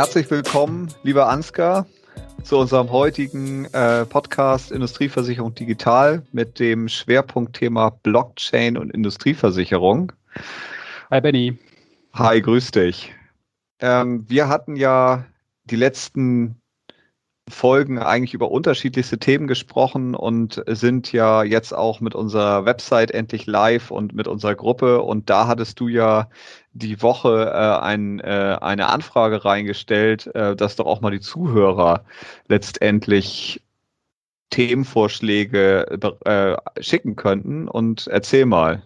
Herzlich willkommen, lieber Ansgar, zu unserem heutigen äh, Podcast Industrieversicherung Digital mit dem Schwerpunktthema Blockchain und Industrieversicherung. Hi Benny. Hi, grüß dich. Ähm, wir hatten ja die letzten Folgen eigentlich über unterschiedlichste Themen gesprochen und sind ja jetzt auch mit unserer Website endlich live und mit unserer Gruppe. Und da hattest du ja die Woche äh, ein, äh, eine Anfrage reingestellt, äh, dass doch auch mal die Zuhörer letztendlich Themenvorschläge äh, schicken könnten. Und erzähl mal.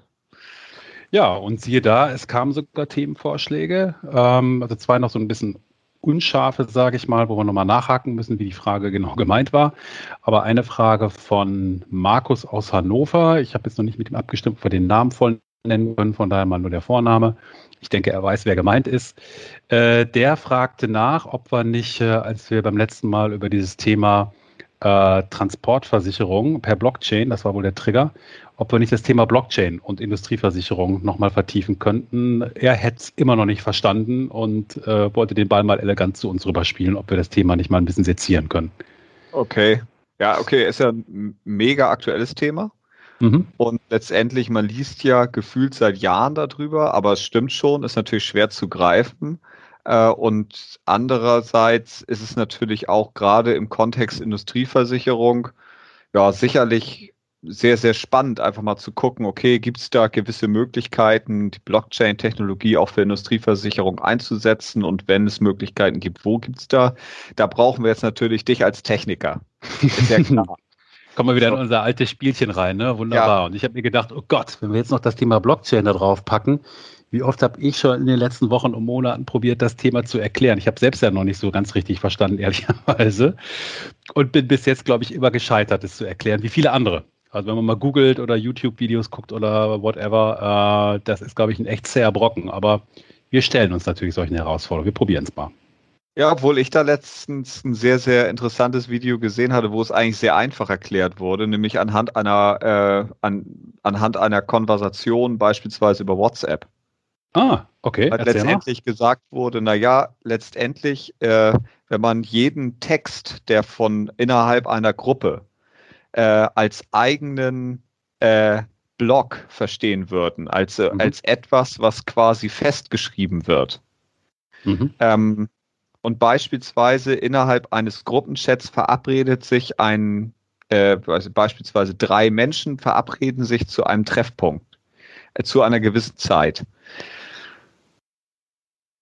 Ja, und siehe da, es kamen sogar Themenvorschläge. Ähm, also zwei noch so ein bisschen unscharfe, sage ich mal, wo wir nochmal nachhaken müssen, wie die Frage genau gemeint war. Aber eine Frage von Markus aus Hannover. Ich habe jetzt noch nicht mit ihm abgestimmt, ob wir den Namen voll nennen können, von daher mal nur der Vorname. Ich denke, er weiß, wer gemeint ist. Äh, der fragte nach, ob wir nicht, äh, als wir beim letzten Mal über dieses Thema äh, Transportversicherung per Blockchain, das war wohl der Trigger, ob wir nicht das Thema Blockchain und Industrieversicherung nochmal vertiefen könnten. Er hätte es immer noch nicht verstanden und äh, wollte den Ball mal elegant zu uns rüberspielen, ob wir das Thema nicht mal ein bisschen sezieren können. Okay. Ja, okay, ist ja ein mega aktuelles Thema. Mhm. Und letztendlich, man liest ja gefühlt seit Jahren darüber, aber es stimmt schon, ist natürlich schwer zu greifen. Äh, und andererseits ist es natürlich auch gerade im Kontext Industrieversicherung ja sicherlich sehr, sehr spannend, einfach mal zu gucken, okay, gibt es da gewisse Möglichkeiten, die Blockchain-Technologie auch für Industrieversicherung einzusetzen und wenn es Möglichkeiten gibt, wo gibt es da? Da brauchen wir jetzt natürlich dich als Techniker. Ist ja klar. Kommen wir wieder so. in unser altes Spielchen rein, ne? Wunderbar. Ja. Und ich habe mir gedacht, oh Gott, wenn wir jetzt noch das Thema Blockchain da drauf packen, wie oft habe ich schon in den letzten Wochen und Monaten probiert, das Thema zu erklären? Ich habe selbst ja noch nicht so ganz richtig verstanden, ehrlicherweise. Und bin bis jetzt, glaube ich, immer gescheitert, es zu erklären, wie viele andere. Also wenn man mal googelt oder YouTube-Videos guckt oder whatever, äh, das ist, glaube ich, ein echt zäher Brocken. Aber wir stellen uns natürlich solchen Herausforderungen. Wir probieren es mal. Ja, obwohl ich da letztens ein sehr, sehr interessantes Video gesehen hatte, wo es eigentlich sehr einfach erklärt wurde, nämlich anhand einer, äh, an, anhand einer Konversation, beispielsweise über WhatsApp. Ah, okay. Weil letztendlich mal. gesagt wurde, na ja, letztendlich, äh, wenn man jeden Text, der von innerhalb einer Gruppe äh, als eigenen äh, Block verstehen würden, als, äh, mhm. als etwas, was quasi festgeschrieben wird. Mhm. Ähm, und beispielsweise innerhalb eines Gruppenchats verabredet sich ein, äh, also beispielsweise drei Menschen verabreden sich zu einem Treffpunkt, äh, zu einer gewissen Zeit.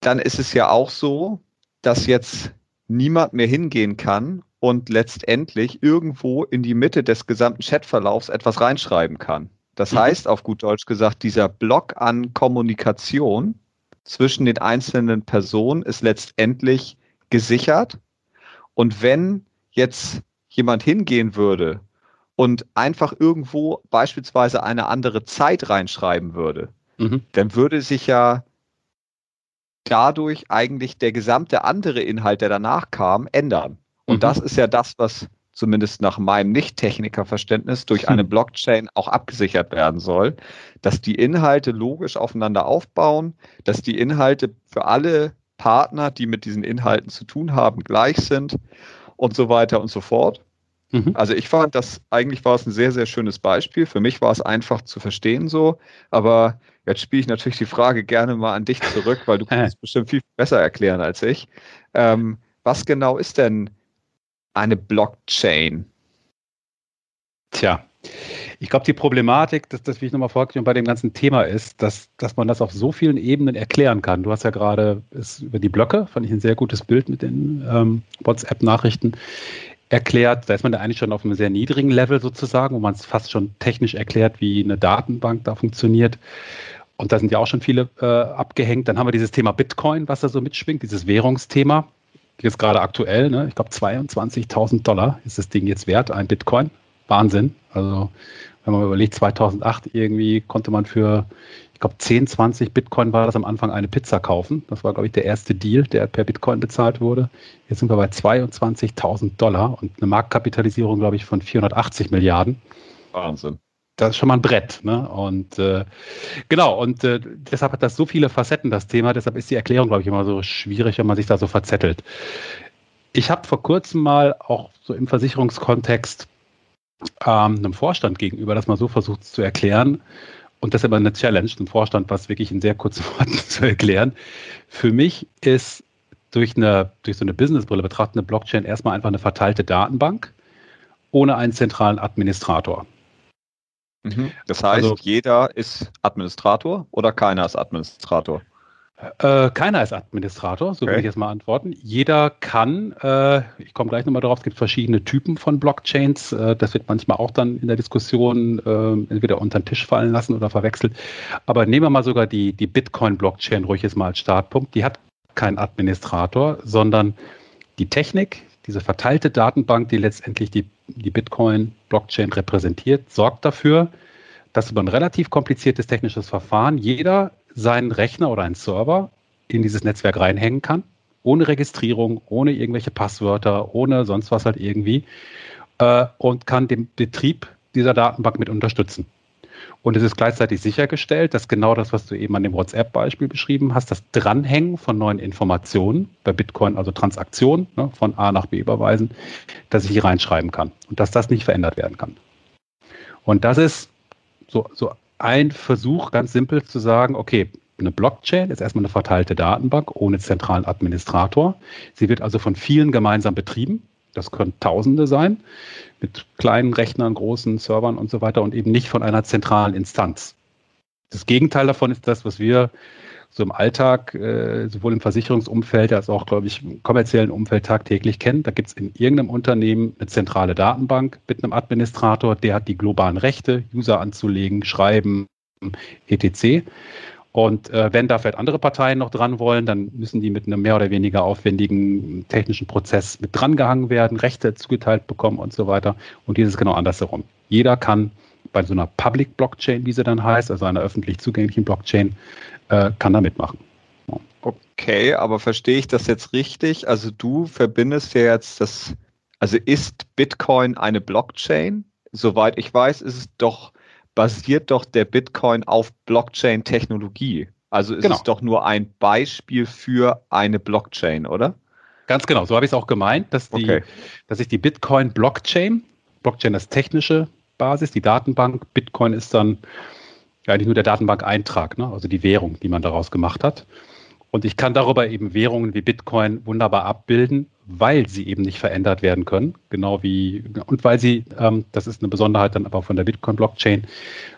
Dann ist es ja auch so, dass jetzt niemand mehr hingehen kann und letztendlich irgendwo in die Mitte des gesamten Chatverlaufs etwas reinschreiben kann. Das mhm. heißt, auf gut Deutsch gesagt, dieser Block an Kommunikation zwischen den einzelnen Personen ist letztendlich gesichert. Und wenn jetzt jemand hingehen würde und einfach irgendwo beispielsweise eine andere Zeit reinschreiben würde, mhm. dann würde sich ja dadurch eigentlich der gesamte andere Inhalt, der danach kam, ändern. Und mhm. das ist ja das, was zumindest nach meinem Nicht-Techniker-Verständnis durch eine hm. Blockchain auch abgesichert werden soll, dass die Inhalte logisch aufeinander aufbauen, dass die Inhalte für alle Partner, die mit diesen Inhalten zu tun haben, gleich sind und so weiter und so fort. Mhm. Also ich fand das, eigentlich war es ein sehr, sehr schönes Beispiel. Für mich war es einfach zu verstehen so, aber jetzt spiele ich natürlich die Frage gerne mal an dich zurück, weil du kannst es bestimmt viel besser erklären als ich. Ähm, was genau ist denn eine Blockchain? Tja, ich glaube, die Problematik, dass das, wie ich nochmal vorgestellt bei dem ganzen Thema ist, dass, dass man das auf so vielen Ebenen erklären kann. Du hast ja gerade über die Blöcke, fand ich ein sehr gutes Bild mit den ähm, WhatsApp-Nachrichten erklärt. Da ist man da eigentlich schon auf einem sehr niedrigen Level sozusagen, wo man es fast schon technisch erklärt, wie eine Datenbank da funktioniert. Und da sind ja auch schon viele äh, abgehängt. Dann haben wir dieses Thema Bitcoin, was da so mitschwingt, dieses Währungsthema jetzt gerade aktuell, ne? ich glaube 22.000 Dollar ist das Ding jetzt wert, ein Bitcoin. Wahnsinn. Also wenn man überlegt, 2008 irgendwie konnte man für, ich glaube 10, 20 Bitcoin war das am Anfang eine Pizza kaufen. Das war, glaube ich, der erste Deal, der per Bitcoin bezahlt wurde. Jetzt sind wir bei 22.000 Dollar und eine Marktkapitalisierung, glaube ich, von 480 Milliarden. Wahnsinn. Das ist schon mal ein Brett. Ne? Und äh, genau, und äh, deshalb hat das so viele Facetten, das Thema. Deshalb ist die Erklärung, glaube ich, immer so schwierig, wenn man sich da so verzettelt. Ich habe vor kurzem mal auch so im Versicherungskontext ähm, einem Vorstand gegenüber das mal so versucht zu erklären. Und das ist immer eine Challenge, einem Vorstand was wirklich in sehr kurzen Worten zu erklären. Für mich ist durch, eine, durch so eine Businessbrille betrachtende Blockchain erstmal einfach eine verteilte Datenbank ohne einen zentralen Administrator. Mhm. Das heißt, also, jeder ist Administrator oder keiner ist Administrator? Äh, keiner ist Administrator, so okay. will ich jetzt mal antworten. Jeder kann, äh, ich komme gleich nochmal drauf, es gibt verschiedene Typen von Blockchains. Äh, das wird manchmal auch dann in der Diskussion äh, entweder unter den Tisch fallen lassen oder verwechselt. Aber nehmen wir mal sogar die, die Bitcoin-Blockchain ruhig jetzt mal als Startpunkt. Die hat keinen Administrator, sondern die Technik, diese verteilte Datenbank, die letztendlich die, die Bitcoin-Blockchain repräsentiert, sorgt dafür, dass über ein relativ kompliziertes technisches Verfahren jeder seinen Rechner oder einen Server in dieses Netzwerk reinhängen kann, ohne Registrierung, ohne irgendwelche Passwörter, ohne sonst was halt irgendwie äh, und kann den Betrieb dieser Datenbank mit unterstützen. Und es ist gleichzeitig sichergestellt, dass genau das, was du eben an dem WhatsApp-Beispiel beschrieben hast, das Dranhängen von neuen Informationen bei Bitcoin, also Transaktionen ne, von A nach B überweisen, dass ich hier reinschreiben kann und dass das nicht verändert werden kann. Und das ist so, so ein Versuch, ganz simpel zu sagen, okay, eine Blockchain ist erstmal eine verteilte Datenbank ohne zentralen Administrator. Sie wird also von vielen gemeinsam betrieben. Das können Tausende sein, mit kleinen Rechnern, großen Servern und so weiter und eben nicht von einer zentralen Instanz. Das Gegenteil davon ist das, was wir so im Alltag, äh, sowohl im Versicherungsumfeld als auch, glaube ich, im kommerziellen Umfeld tagtäglich kennen. Da gibt es in irgendeinem Unternehmen eine zentrale Datenbank mit einem Administrator, der hat die globalen Rechte, User anzulegen, schreiben, etc. Und äh, wenn da vielleicht andere Parteien noch dran wollen, dann müssen die mit einem mehr oder weniger aufwendigen technischen Prozess mit drangehangen werden, Rechte zugeteilt bekommen und so weiter. Und dieses genau andersherum. Jeder kann bei so einer Public Blockchain, wie sie dann heißt, also einer öffentlich zugänglichen Blockchain, äh, kann da mitmachen. Okay, aber verstehe ich das jetzt richtig? Also du verbindest ja jetzt das, also ist Bitcoin eine Blockchain? Soweit ich weiß, ist es doch basiert doch der Bitcoin auf Blockchain-Technologie. Also ist genau. es doch nur ein Beispiel für eine Blockchain, oder? Ganz genau, so habe ich es auch gemeint, dass, die, okay. dass ich die Bitcoin-Blockchain, Blockchain ist technische Basis, die Datenbank, Bitcoin ist dann eigentlich nur der Datenbank-Eintrag, ne? also die Währung, die man daraus gemacht hat. Und ich kann darüber eben Währungen wie Bitcoin wunderbar abbilden, weil sie eben nicht verändert werden können. Genau wie, und weil sie, ähm, das ist eine Besonderheit dann aber von der Bitcoin-Blockchain,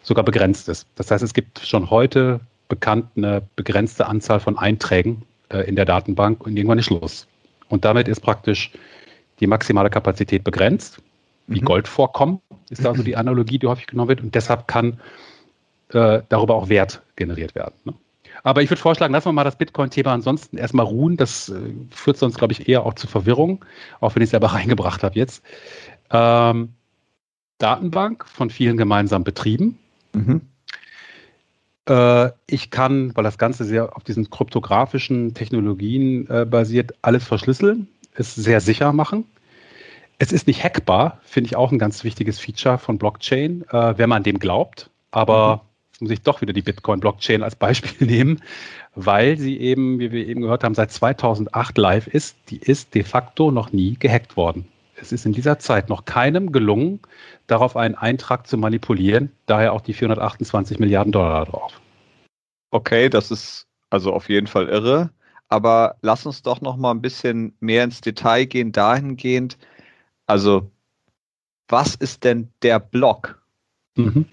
sogar begrenzt ist. Das heißt, es gibt schon heute bekannt eine begrenzte Anzahl von Einträgen äh, in der Datenbank und irgendwann ist Schluss. Und damit ist praktisch die maximale Kapazität begrenzt. Wie mhm. Goldvorkommen ist also die Analogie, die häufig genommen wird. Und deshalb kann äh, darüber auch Wert generiert werden. Ne? Aber ich würde vorschlagen, lassen wir mal das Bitcoin-Thema ansonsten erstmal ruhen. Das äh, führt sonst, glaube ich, eher auch zu Verwirrung, auch wenn ich es selber reingebracht habe jetzt. Ähm, Datenbank von vielen gemeinsam betrieben. Mhm. Äh, ich kann, weil das Ganze sehr auf diesen kryptografischen Technologien äh, basiert, alles verschlüsseln, es sehr sicher machen. Es ist nicht hackbar, finde ich auch ein ganz wichtiges Feature von Blockchain, äh, wenn man dem glaubt. Aber mhm Jetzt muss ich doch wieder die Bitcoin-Blockchain als Beispiel nehmen, weil sie eben, wie wir eben gehört haben, seit 2008 live ist. Die ist de facto noch nie gehackt worden. Es ist in dieser Zeit noch keinem gelungen, darauf einen Eintrag zu manipulieren, daher auch die 428 Milliarden Dollar drauf. Okay, das ist also auf jeden Fall irre. Aber lass uns doch noch mal ein bisschen mehr ins Detail gehen, dahingehend. Also, was ist denn der Block? Mhm.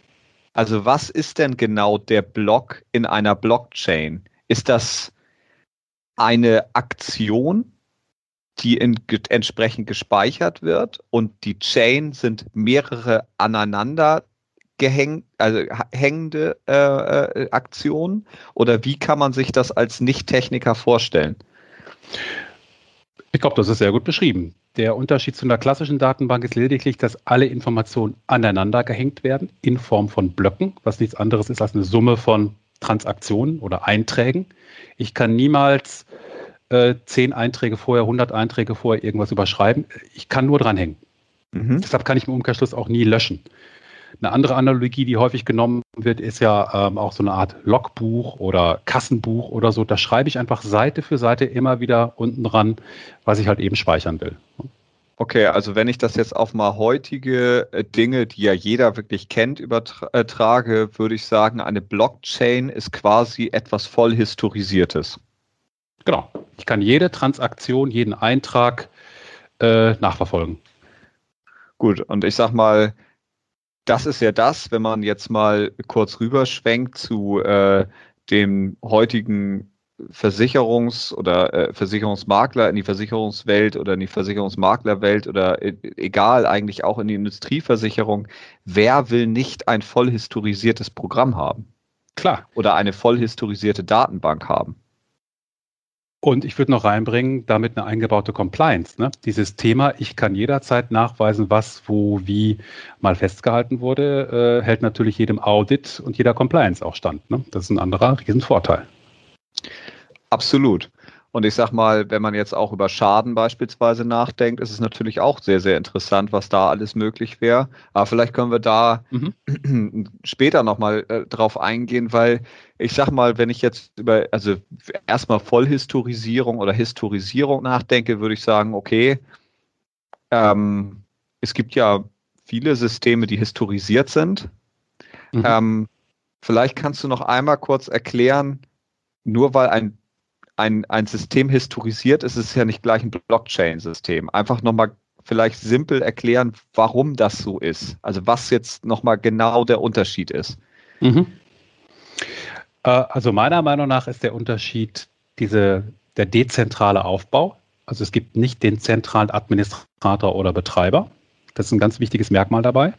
Also was ist denn genau der Block in einer Blockchain? Ist das eine Aktion, die in, entsprechend gespeichert wird und die Chain sind mehrere aneinander also hängende äh, äh, Aktionen? Oder wie kann man sich das als Nicht-Techniker vorstellen? Ich glaube, das ist sehr gut beschrieben. Der Unterschied zu einer klassischen Datenbank ist lediglich, dass alle Informationen aneinander gehängt werden in Form von Blöcken, was nichts anderes ist als eine Summe von Transaktionen oder Einträgen. Ich kann niemals äh, zehn Einträge vorher, 100 Einträge vorher irgendwas überschreiben. Ich kann nur dranhängen. Mhm. Deshalb kann ich im Umkehrschluss auch nie löschen. Eine andere Analogie, die häufig genommen wird, ist ja ähm, auch so eine Art Logbuch oder Kassenbuch oder so. Da schreibe ich einfach Seite für Seite immer wieder unten dran, was ich halt eben speichern will. Okay, also wenn ich das jetzt auf mal heutige äh, Dinge, die ja jeder wirklich kennt, übertrage, würde ich sagen, eine Blockchain ist quasi etwas voll historisiertes. Genau. Ich kann jede Transaktion, jeden Eintrag äh, nachverfolgen. Gut, und ich sag mal, das ist ja das, wenn man jetzt mal kurz rüberschwenkt zu äh, dem heutigen Versicherungs- oder äh, Versicherungsmakler in die Versicherungswelt oder in die Versicherungsmaklerwelt oder e egal, eigentlich auch in die Industrieversicherung. Wer will nicht ein voll historisiertes Programm haben? Klar. Oder eine voll historisierte Datenbank haben? Und ich würde noch reinbringen, damit eine eingebaute Compliance. Ne? Dieses Thema, ich kann jederzeit nachweisen, was, wo, wie mal festgehalten wurde, äh, hält natürlich jedem Audit und jeder Compliance auch stand. Ne? Das ist ein anderer Riesenvorteil. Absolut. Und ich sag mal, wenn man jetzt auch über Schaden beispielsweise nachdenkt, ist es natürlich auch sehr, sehr interessant, was da alles möglich wäre. Aber vielleicht können wir da mhm. später nochmal äh, drauf eingehen, weil ich sag mal, wenn ich jetzt über, also erstmal Vollhistorisierung oder Historisierung nachdenke, würde ich sagen, okay, ähm, es gibt ja viele Systeme, die historisiert sind. Mhm. Ähm, vielleicht kannst du noch einmal kurz erklären, nur weil ein ein, ein System historisiert, ist es ja nicht gleich ein Blockchain-System. Einfach nochmal vielleicht simpel erklären, warum das so ist. Also was jetzt nochmal genau der Unterschied ist. Mhm. Äh, also meiner Meinung nach ist der Unterschied diese, der dezentrale Aufbau. Also es gibt nicht den zentralen Administrator oder Betreiber. Das ist ein ganz wichtiges Merkmal dabei.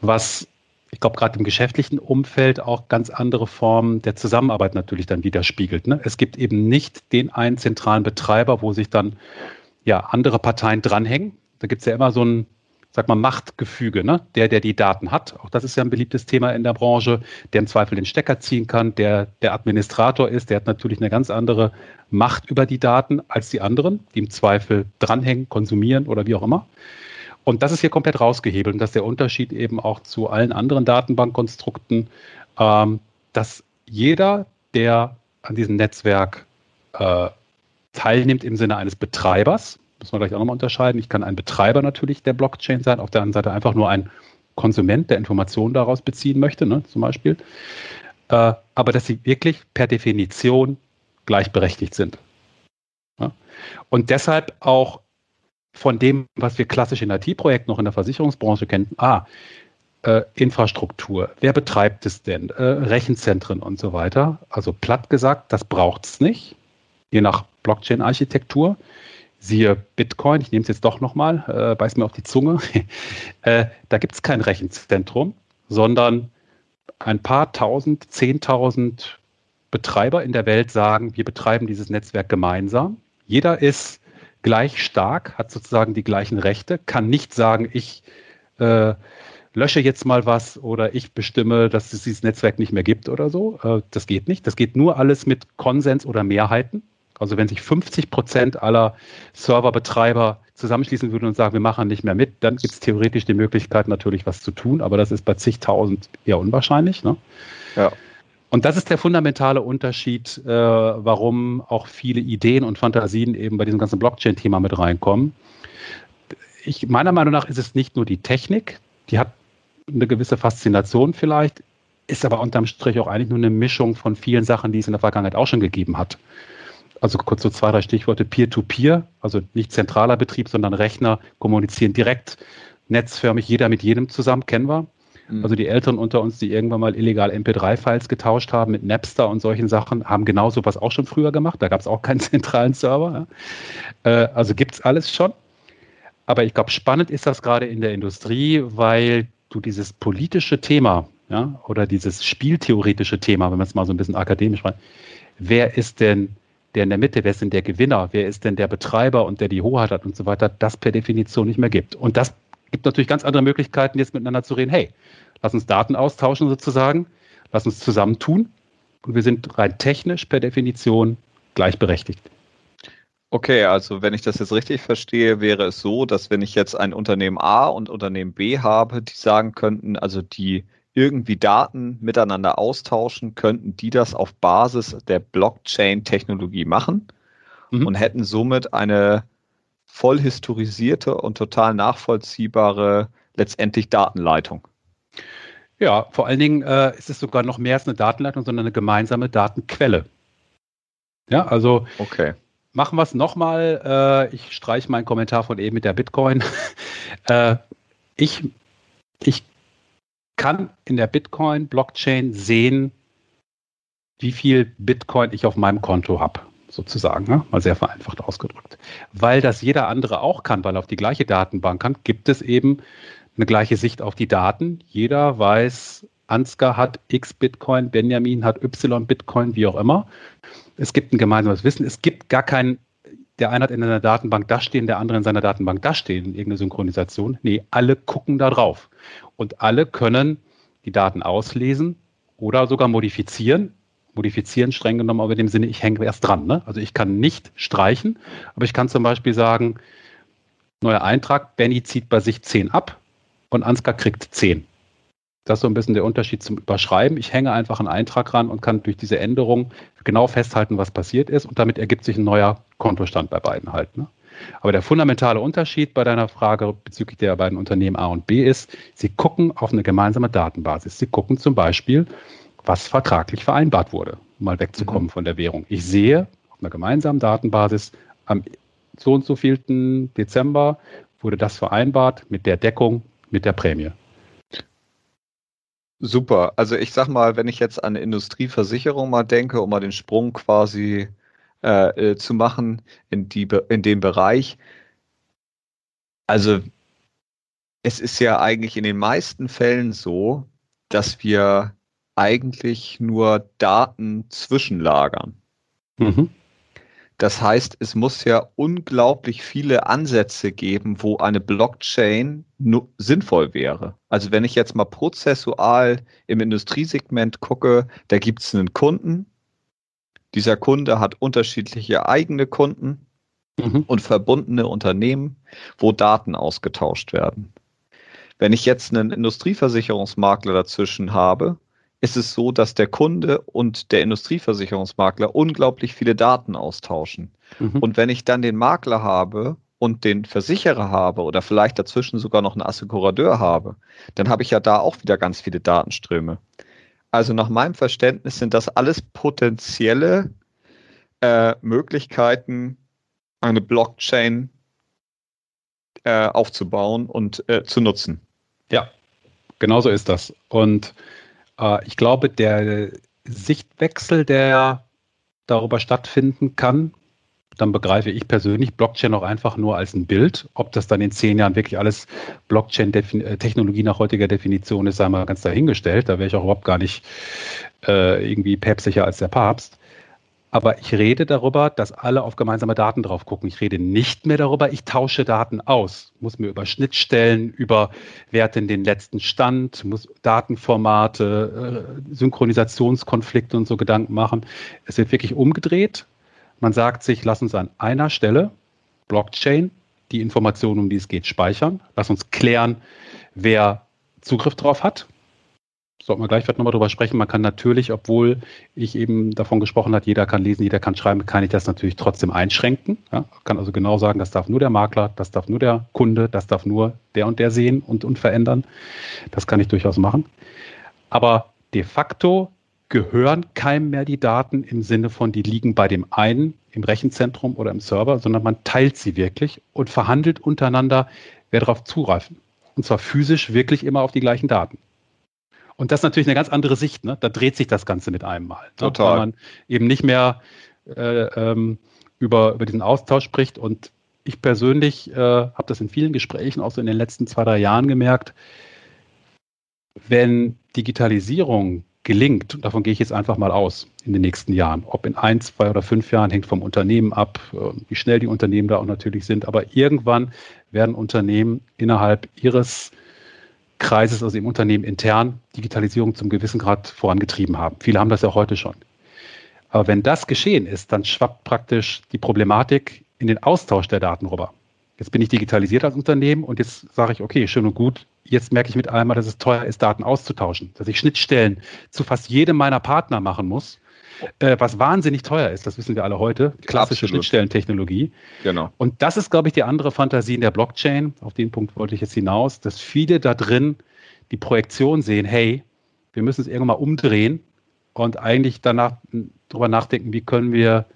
Was ich glaube, gerade im geschäftlichen Umfeld auch ganz andere Formen der Zusammenarbeit natürlich dann widerspiegelt. Ne? Es gibt eben nicht den einen zentralen Betreiber, wo sich dann ja andere Parteien dranhängen. Da gibt es ja immer so ein, sag mal, Machtgefüge, ne? Der, der die Daten hat. Auch das ist ja ein beliebtes Thema in der Branche, der im Zweifel den Stecker ziehen kann, der der Administrator ist, der hat natürlich eine ganz andere Macht über die Daten als die anderen, die im Zweifel dranhängen, konsumieren oder wie auch immer. Und das ist hier komplett rausgehebelt. Und das ist der Unterschied eben auch zu allen anderen Datenbankkonstrukten, ähm, dass jeder, der an diesem Netzwerk äh, teilnimmt im Sinne eines Betreibers, muss man gleich auch nochmal unterscheiden. Ich kann ein Betreiber natürlich der Blockchain sein, auf der anderen Seite einfach nur ein Konsument, der Informationen daraus beziehen möchte, ne, zum Beispiel. Äh, aber dass sie wirklich per Definition gleichberechtigt sind. Ja? Und deshalb auch von dem, was wir klassisch in IT-Projekten noch in der Versicherungsbranche kennen, ah, äh, Infrastruktur, wer betreibt es denn, äh, Rechenzentren und so weiter. Also platt gesagt, das braucht es nicht, je nach Blockchain-Architektur. Siehe Bitcoin, ich nehme es jetzt doch nochmal, äh, beiß mir auf die Zunge. äh, da gibt es kein Rechenzentrum, sondern ein paar tausend, zehntausend Betreiber in der Welt sagen, wir betreiben dieses Netzwerk gemeinsam. Jeder ist gleich stark, hat sozusagen die gleichen Rechte, kann nicht sagen, ich äh, lösche jetzt mal was oder ich bestimme, dass es dieses Netzwerk nicht mehr gibt oder so. Äh, das geht nicht. Das geht nur alles mit Konsens oder Mehrheiten. Also wenn sich 50 Prozent aller Serverbetreiber zusammenschließen würden und sagen, wir machen nicht mehr mit, dann gibt es theoretisch die Möglichkeit, natürlich was zu tun, aber das ist bei zigtausend eher unwahrscheinlich. Ne? Ja. Und das ist der fundamentale Unterschied, äh, warum auch viele Ideen und Fantasien eben bei diesem ganzen Blockchain-Thema mit reinkommen. Ich, meiner Meinung nach ist es nicht nur die Technik, die hat eine gewisse Faszination vielleicht, ist aber unterm Strich auch eigentlich nur eine Mischung von vielen Sachen, die es in der Vergangenheit auch schon gegeben hat. Also kurz so zwei, drei Stichworte Peer-to-Peer, -Peer, also nicht zentraler Betrieb, sondern Rechner kommunizieren direkt netzförmig, jeder mit jedem zusammen, kennen wir. Mhm. Also die Eltern unter uns, die irgendwann mal illegal MP3-Files getauscht haben mit Napster und solchen Sachen, haben genau sowas auch schon früher gemacht. Da gab es auch keinen zentralen Server. Ja. Äh, also gibt es alles schon. Aber ich glaube, spannend ist das gerade in der Industrie, weil du dieses politische Thema ja, oder dieses spieltheoretische Thema, wenn man es mal so ein bisschen akademisch schreibt, wer ist denn der in der Mitte, wer ist denn der Gewinner, wer ist denn der Betreiber und der die Hoheit hat und so weiter, das per Definition nicht mehr gibt. Und das gibt natürlich ganz andere Möglichkeiten, jetzt miteinander zu reden. Hey, lass uns Daten austauschen sozusagen, lass uns zusammentun und wir sind rein technisch per Definition gleichberechtigt. Okay, also wenn ich das jetzt richtig verstehe, wäre es so, dass wenn ich jetzt ein Unternehmen A und Unternehmen B habe, die sagen könnten, also die irgendwie Daten miteinander austauschen, könnten die das auf Basis der Blockchain-Technologie machen mhm. und hätten somit eine voll historisierte und total nachvollziehbare letztendlich Datenleitung. Ja, vor allen Dingen äh, ist es sogar noch mehr als eine Datenleitung, sondern eine gemeinsame Datenquelle. Ja, also okay. machen wir es nochmal. Äh, ich streiche meinen Kommentar von eben mit der Bitcoin. äh, ich, ich kann in der Bitcoin-Blockchain sehen, wie viel Bitcoin ich auf meinem Konto habe, sozusagen, ne? mal sehr vereinfacht ausgedrückt. Weil das jeder andere auch kann, weil er auf die gleiche Datenbank kann, gibt es eben eine gleiche Sicht auf die Daten. Jeder weiß, Ansgar hat X Bitcoin, Benjamin hat Y Bitcoin, wie auch immer. Es gibt ein gemeinsames Wissen. Es gibt gar kein, der eine hat in einer Datenbank das stehen, der andere in seiner Datenbank das stehen, irgendeine Synchronisation. Nee, alle gucken da drauf. Und alle können die Daten auslesen oder sogar modifizieren. Modifizieren streng genommen, aber in dem Sinne, ich hänge erst dran. Ne? Also ich kann nicht streichen, aber ich kann zum Beispiel sagen, neuer Eintrag, Benny zieht bei sich 10 ab und Ansgar kriegt 10. Das ist so ein bisschen der Unterschied zum Überschreiben. Ich hänge einfach einen Eintrag ran und kann durch diese Änderung genau festhalten, was passiert ist und damit ergibt sich ein neuer Kontostand bei beiden halt. Ne? Aber der fundamentale Unterschied bei deiner Frage bezüglich der beiden Unternehmen A und B ist, sie gucken auf eine gemeinsame Datenbasis. Sie gucken zum Beispiel, was vertraglich vereinbart wurde, um mal wegzukommen mhm. von der Währung. Ich sehe auf einer gemeinsamen Datenbasis am so und so vielten Dezember wurde das vereinbart mit der Deckung, mit der Prämie. Super. Also ich sag mal, wenn ich jetzt an Industrieversicherung mal denke, um mal den Sprung quasi äh, äh, zu machen in, die, in dem Bereich. Also es ist ja eigentlich in den meisten Fällen so, dass wir eigentlich nur Daten zwischenlagern. Mhm. Das heißt, es muss ja unglaublich viele Ansätze geben, wo eine Blockchain sinnvoll wäre. Also wenn ich jetzt mal prozessual im Industriesegment gucke, da gibt es einen Kunden, dieser Kunde hat unterschiedliche eigene Kunden mhm. und verbundene Unternehmen, wo Daten ausgetauscht werden. Wenn ich jetzt einen Industrieversicherungsmakler dazwischen habe, ist es so, dass der Kunde und der Industrieversicherungsmakler unglaublich viele Daten austauschen. Mhm. Und wenn ich dann den Makler habe und den Versicherer habe oder vielleicht dazwischen sogar noch einen Assekurateur habe, dann habe ich ja da auch wieder ganz viele Datenströme. Also nach meinem Verständnis sind das alles potenzielle äh, Möglichkeiten, eine Blockchain äh, aufzubauen und äh, zu nutzen. Ja, genau so ist das. Und äh, ich glaube, der Sichtwechsel, der darüber stattfinden kann, dann begreife ich persönlich Blockchain auch einfach nur als ein Bild. Ob das dann in zehn Jahren wirklich alles Blockchain-Technologie nach heutiger Definition ist, sei mal ganz dahingestellt. Da wäre ich auch überhaupt gar nicht äh, irgendwie päpstlicher als der Papst. Aber ich rede darüber, dass alle auf gemeinsame Daten drauf gucken. Ich rede nicht mehr darüber, ich tausche Daten aus, muss mir über Schnittstellen, über Werte in den letzten Stand, muss Datenformate, äh, Synchronisationskonflikte und so Gedanken machen. Es wird wirklich umgedreht man sagt sich, lass uns an einer Stelle, Blockchain, die Informationen, um die es geht, speichern. Lass uns klären, wer Zugriff drauf hat. Sollten wir gleich nochmal drüber sprechen. Man kann natürlich, obwohl ich eben davon gesprochen habe, jeder kann lesen, jeder kann schreiben, kann ich das natürlich trotzdem einschränken. Ja, kann also genau sagen, das darf nur der Makler, das darf nur der Kunde, das darf nur der und der sehen und, und verändern. Das kann ich durchaus machen. Aber de facto gehören keinem mehr die Daten im Sinne von, die liegen bei dem einen im Rechenzentrum oder im Server, sondern man teilt sie wirklich und verhandelt untereinander, wer darauf zugreifen. Und zwar physisch wirklich immer auf die gleichen Daten. Und das ist natürlich eine ganz andere Sicht. Ne? Da dreht sich das Ganze mit einem Mal. Ne? Total. Weil man eben nicht mehr äh, ähm, über, über diesen Austausch spricht. Und ich persönlich äh, habe das in vielen Gesprächen auch so in den letzten zwei, drei Jahren gemerkt, wenn Digitalisierung gelingt, davon gehe ich jetzt einfach mal aus in den nächsten Jahren, ob in ein, zwei oder fünf Jahren, hängt vom Unternehmen ab, äh, wie schnell die Unternehmen da auch natürlich sind, aber irgendwann werden Unternehmen innerhalb ihres Kreises, also im Unternehmen intern, Digitalisierung zum gewissen Grad vorangetrieben haben. Viele haben das ja heute schon. Aber wenn das geschehen ist, dann schwappt praktisch die Problematik in den Austausch der Daten rüber. Jetzt bin ich digitalisiert als Unternehmen und jetzt sage ich, okay, schön und gut, jetzt merke ich mit einmal, dass es teuer ist, Daten auszutauschen, dass ich Schnittstellen zu fast jedem meiner Partner machen muss, äh, was wahnsinnig teuer ist, das wissen wir alle heute, klassische Absolut. Schnittstellentechnologie. Genau. Und das ist, glaube ich, die andere Fantasie in der Blockchain, auf den Punkt wollte ich jetzt hinaus, dass viele da drin die Projektion sehen, hey, wir müssen es irgendwann mal umdrehen und eigentlich danach darüber nachdenken, wie können wir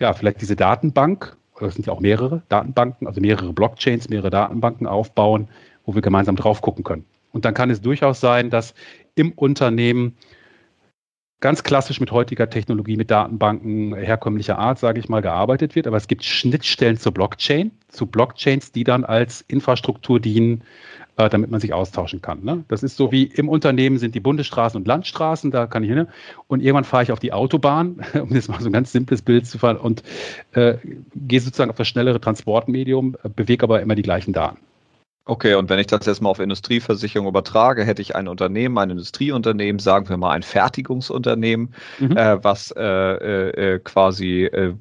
ja vielleicht diese Datenbank es sind ja auch mehrere Datenbanken, also mehrere Blockchains, mehrere Datenbanken aufbauen, wo wir gemeinsam drauf gucken können. Und dann kann es durchaus sein, dass im Unternehmen ganz klassisch mit heutiger Technologie, mit Datenbanken herkömmlicher Art, sage ich mal, gearbeitet wird. Aber es gibt Schnittstellen zur Blockchain, zu Blockchains, die dann als Infrastruktur dienen, äh, damit man sich austauschen kann. Ne? Das ist so wie im Unternehmen sind die Bundesstraßen und Landstraßen, da kann ich hin. Und irgendwann fahre ich auf die Autobahn, um jetzt mal so ein ganz simples Bild zu fahren, und äh, gehe sozusagen auf das schnellere Transportmedium, äh, bewege aber immer die gleichen Daten. Okay, und wenn ich das jetzt mal auf Industrieversicherung übertrage, hätte ich ein Unternehmen, ein Industrieunternehmen, sagen wir mal ein Fertigungsunternehmen, mhm. äh, was äh, äh, quasi äh,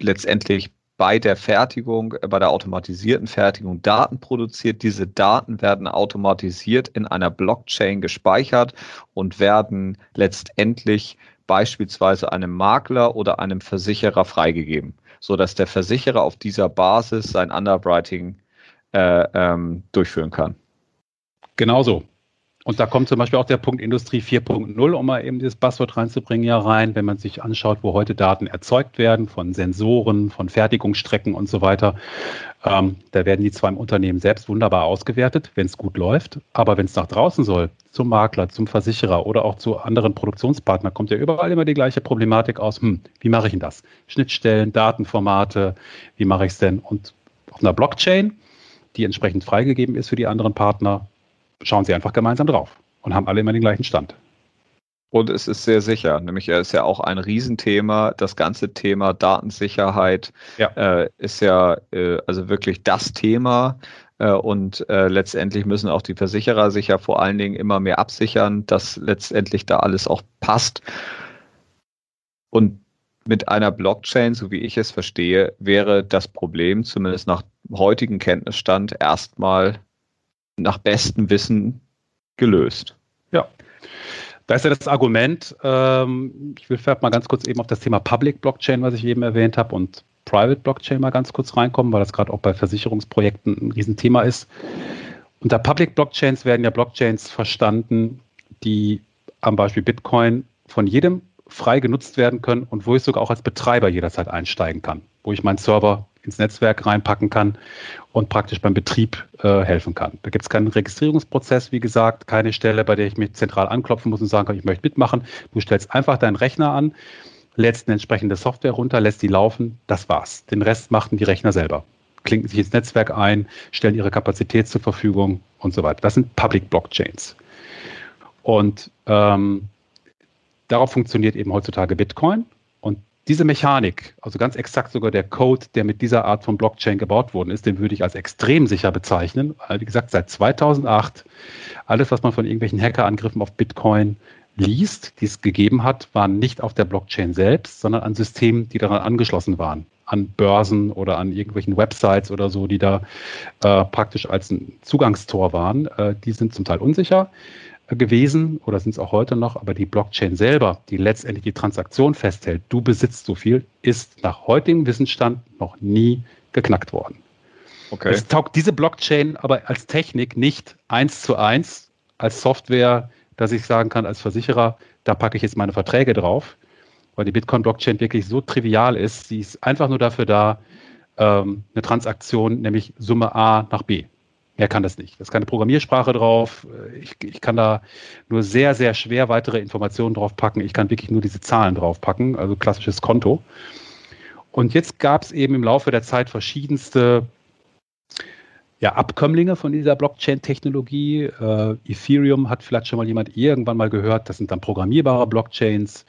letztendlich bei der Fertigung, äh, bei der automatisierten Fertigung Daten produziert. Diese Daten werden automatisiert in einer Blockchain gespeichert und werden letztendlich beispielsweise einem Makler oder einem Versicherer freigegeben, sodass der Versicherer auf dieser Basis sein Underwriting äh, ähm, durchführen kann. Genauso. Und da kommt zum Beispiel auch der Punkt Industrie 4.0, um mal eben dieses Passwort reinzubringen, ja rein, wenn man sich anschaut, wo heute Daten erzeugt werden, von Sensoren, von Fertigungsstrecken und so weiter. Ähm, da werden die zwar im Unternehmen selbst wunderbar ausgewertet, wenn es gut läuft, aber wenn es nach draußen soll, zum Makler, zum Versicherer oder auch zu anderen Produktionspartnern, kommt ja überall immer die gleiche Problematik aus. Hm, wie mache ich denn das? Schnittstellen, Datenformate, wie mache ich es denn? Und auf einer Blockchain, die entsprechend freigegeben ist für die anderen Partner, schauen sie einfach gemeinsam drauf und haben alle immer den gleichen Stand. Und es ist sehr sicher, nämlich ist ja auch ein Riesenthema. Das ganze Thema Datensicherheit ja. äh, ist ja äh, also wirklich das Thema. Äh, und äh, letztendlich müssen auch die Versicherer sich ja vor allen Dingen immer mehr absichern, dass letztendlich da alles auch passt. Und mit einer Blockchain, so wie ich es verstehe, wäre das Problem, zumindest nach heutigem Kenntnisstand, erstmal nach bestem Wissen gelöst. Ja. Da ist ja das Argument, ähm, ich will vielleicht mal ganz kurz eben auf das Thema Public Blockchain, was ich eben erwähnt habe, und Private Blockchain mal ganz kurz reinkommen, weil das gerade auch bei Versicherungsprojekten ein Riesenthema ist. Unter Public Blockchains werden ja Blockchains verstanden, die am Beispiel Bitcoin von jedem frei genutzt werden können und wo ich sogar auch als Betreiber jederzeit einsteigen kann, wo ich meinen Server ins Netzwerk reinpacken kann und praktisch beim Betrieb äh, helfen kann. Da gibt es keinen Registrierungsprozess, wie gesagt, keine Stelle, bei der ich mich zentral anklopfen muss und sagen kann, ich möchte mitmachen. Du stellst einfach deinen Rechner an, lädst eine entsprechende Software runter, lässt die laufen, das war's. Den Rest machten die Rechner selber. Klinken sich ins Netzwerk ein, stellen ihre Kapazität zur Verfügung und so weiter. Das sind Public Blockchains. Und ähm, darauf funktioniert eben heutzutage Bitcoin. Und diese Mechanik, also ganz exakt sogar der Code, der mit dieser Art von Blockchain gebaut worden ist, den würde ich als extrem sicher bezeichnen. Wie gesagt, seit 2008, alles, was man von irgendwelchen Hackerangriffen auf Bitcoin liest, die es gegeben hat, waren nicht auf der Blockchain selbst, sondern an Systemen, die daran angeschlossen waren. An Börsen oder an irgendwelchen Websites oder so, die da äh, praktisch als ein Zugangstor waren. Äh, die sind zum Teil unsicher gewesen oder sind es auch heute noch, aber die Blockchain selber, die letztendlich die Transaktion festhält, du besitzt so viel, ist nach heutigem Wissensstand noch nie geknackt worden. Okay. Es taugt diese Blockchain aber als Technik nicht eins zu eins als Software, dass ich sagen kann als Versicherer, da packe ich jetzt meine Verträge drauf, weil die Bitcoin-Blockchain wirklich so trivial ist. Sie ist einfach nur dafür da, ähm, eine Transaktion, nämlich Summe A nach B Mehr kann das nicht. Da ist keine Programmiersprache drauf. Ich, ich, kann da nur sehr, sehr schwer weitere Informationen drauf packen. Ich kann wirklich nur diese Zahlen drauf packen, also klassisches Konto. Und jetzt gab es eben im Laufe der Zeit verschiedenste ja, Abkömmlinge von dieser Blockchain-Technologie. Äh, Ethereum hat vielleicht schon mal jemand irgendwann mal gehört. Das sind dann programmierbare Blockchains.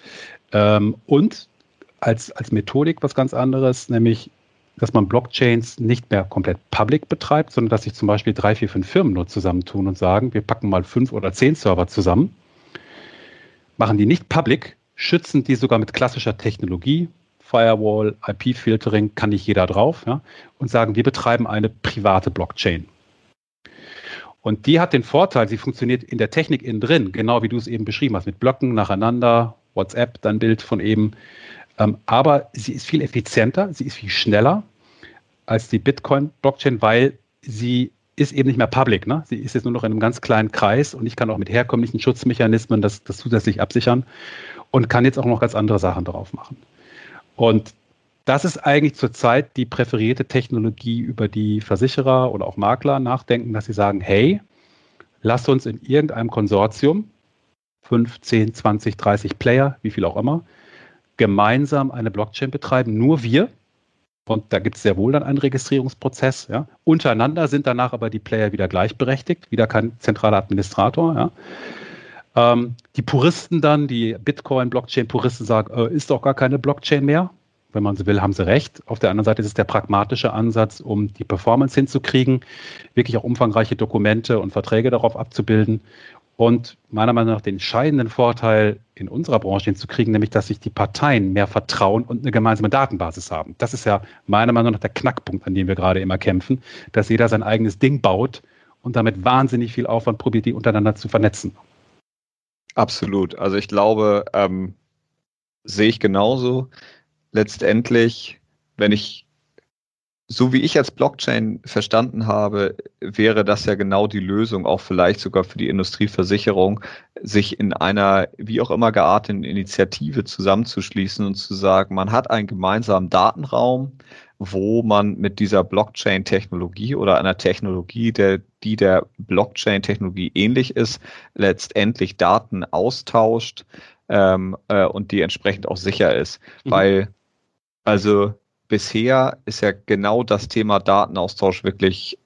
Ähm, und als, als Methodik was ganz anderes, nämlich dass man Blockchains nicht mehr komplett public betreibt, sondern dass sich zum Beispiel drei, vier, fünf Firmen nur zusammentun und sagen, wir packen mal fünf oder zehn Server zusammen, machen die nicht public, schützen die sogar mit klassischer Technologie, Firewall, IP-Filtering, kann nicht jeder drauf, ja, und sagen, wir betreiben eine private Blockchain. Und die hat den Vorteil, sie funktioniert in der Technik innen drin, genau wie du es eben beschrieben hast, mit Blöcken nacheinander, WhatsApp, dann Bild von eben. Ähm, aber sie ist viel effizienter, sie ist viel schneller als die Bitcoin-Blockchain, weil sie ist eben nicht mehr public. Ne? Sie ist jetzt nur noch in einem ganz kleinen Kreis und ich kann auch mit herkömmlichen Schutzmechanismen das, das zusätzlich absichern und kann jetzt auch noch ganz andere Sachen drauf machen. Und das ist eigentlich zurzeit die präferierte Technologie, über die Versicherer oder auch Makler nachdenken, dass sie sagen, hey, lass uns in irgendeinem Konsortium, 5, 10, 20, 30 Player, wie viel auch immer, gemeinsam eine Blockchain betreiben, nur wir. Und da gibt es sehr wohl dann einen Registrierungsprozess. Ja. Untereinander sind danach aber die Player wieder gleichberechtigt, wieder kein zentraler Administrator. Ja. Ähm, die Puristen dann, die Bitcoin-Blockchain-Puristen sagen, äh, ist doch gar keine Blockchain mehr. Wenn man so will, haben sie recht. Auf der anderen Seite ist es der pragmatische Ansatz, um die Performance hinzukriegen, wirklich auch umfangreiche Dokumente und Verträge darauf abzubilden und meiner Meinung nach den entscheidenden Vorteil in unserer Branche hinzukriegen, nämlich dass sich die Parteien mehr vertrauen und eine gemeinsame Datenbasis haben. Das ist ja meiner Meinung nach der Knackpunkt, an dem wir gerade immer kämpfen, dass jeder sein eigenes Ding baut und damit wahnsinnig viel Aufwand probiert, die untereinander zu vernetzen. Absolut. Also ich glaube, ähm, sehe ich genauso. Letztendlich, wenn ich, so wie ich als Blockchain verstanden habe, wäre das ja genau die Lösung, auch vielleicht sogar für die Industrieversicherung, sich in einer wie auch immer gearteten Initiative zusammenzuschließen und zu sagen, man hat einen gemeinsamen Datenraum, wo man mit dieser Blockchain-Technologie oder einer Technologie, der, die der Blockchain-Technologie ähnlich ist, letztendlich Daten austauscht ähm, äh, und die entsprechend auch sicher ist. Mhm. Weil, also bisher ist ja genau das Thema Datenaustausch wirklich,